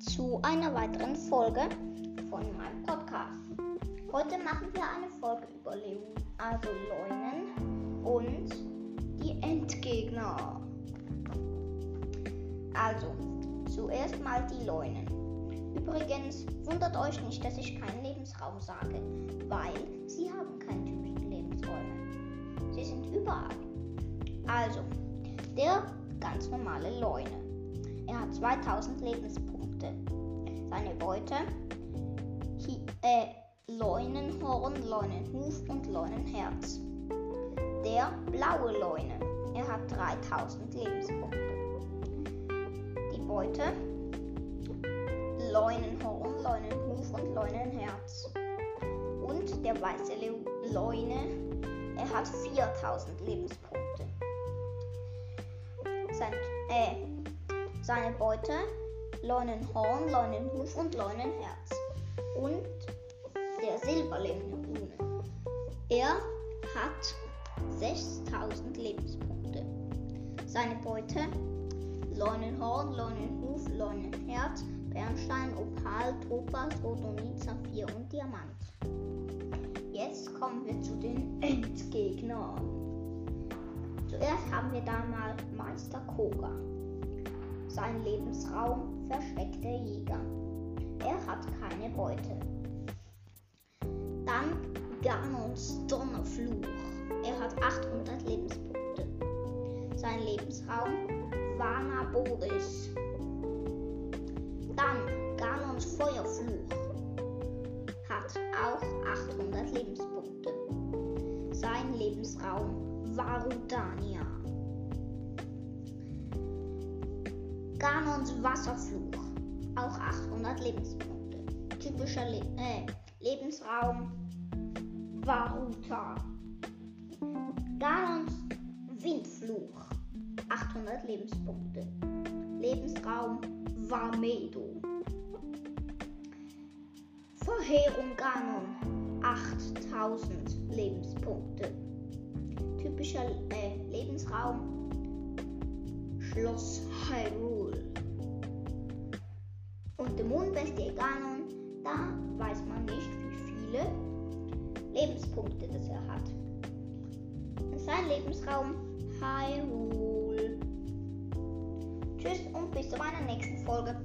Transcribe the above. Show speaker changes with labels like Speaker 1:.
Speaker 1: zu einer weiteren Folge von meinem Podcast. Heute machen wir eine Folge über Leu also Leunen und die Endgegner. Also, zuerst mal die Leunen. Übrigens, wundert euch nicht, dass ich keinen Lebensraum sage, weil sie haben keine typischen Lebensräume. Sie sind überall. Also, der ganz normale Leune. Er hat 2000 Lebenspunkte. Seine Beute Hi äh, Leunenhorn, Leunenhuf und Leunenherz. Der blaue Leune. Er hat 3000 Lebenspunkte. Die Beute Leunenhorn, Leunenhuf und Leunenherz. Und der weiße Le Leune. Er hat 4000 Lebenspunkte. Sein, äh, seine Beute Leunenhorn, Leunenhuf und Leunenherz. Und der Silberleune. Er hat 6000 Lebenspunkte. Seine Beute Leunenhorn, Leunenhuf, Leunenherz, Bernstein, Opal, Topaz, Rhodonit, Saphir und Diamant. Jetzt kommen wir zu den Endgegnern. Zuerst haben wir da mal Meister Koga. Sein Lebensraum versteckter Jäger. Er hat keine Beute. Dann Ganons Donnerfluch. Er hat 800 Lebenspunkte. Sein Lebensraum Vana. Dann Ganons Feuerfluch. Hat auch 800 Lebenspunkte. Sein Lebensraum Varudania. Ganons Wasserfluch. Auch 800 Lebenspunkte. Typischer Le äh, Lebensraum Varuta. Ganons Windfluch. 800 Lebenspunkte. Lebensraum Vamedo. Verheerung Ganon. 8000 Lebenspunkte. Typischer äh, Lebensraum Schloss Hyrule. Ganon, da weiß man nicht, wie viele Lebenspunkte das er hat. Sein Lebensraum Hyrule. Tschüss und bis zu meiner nächsten Folge.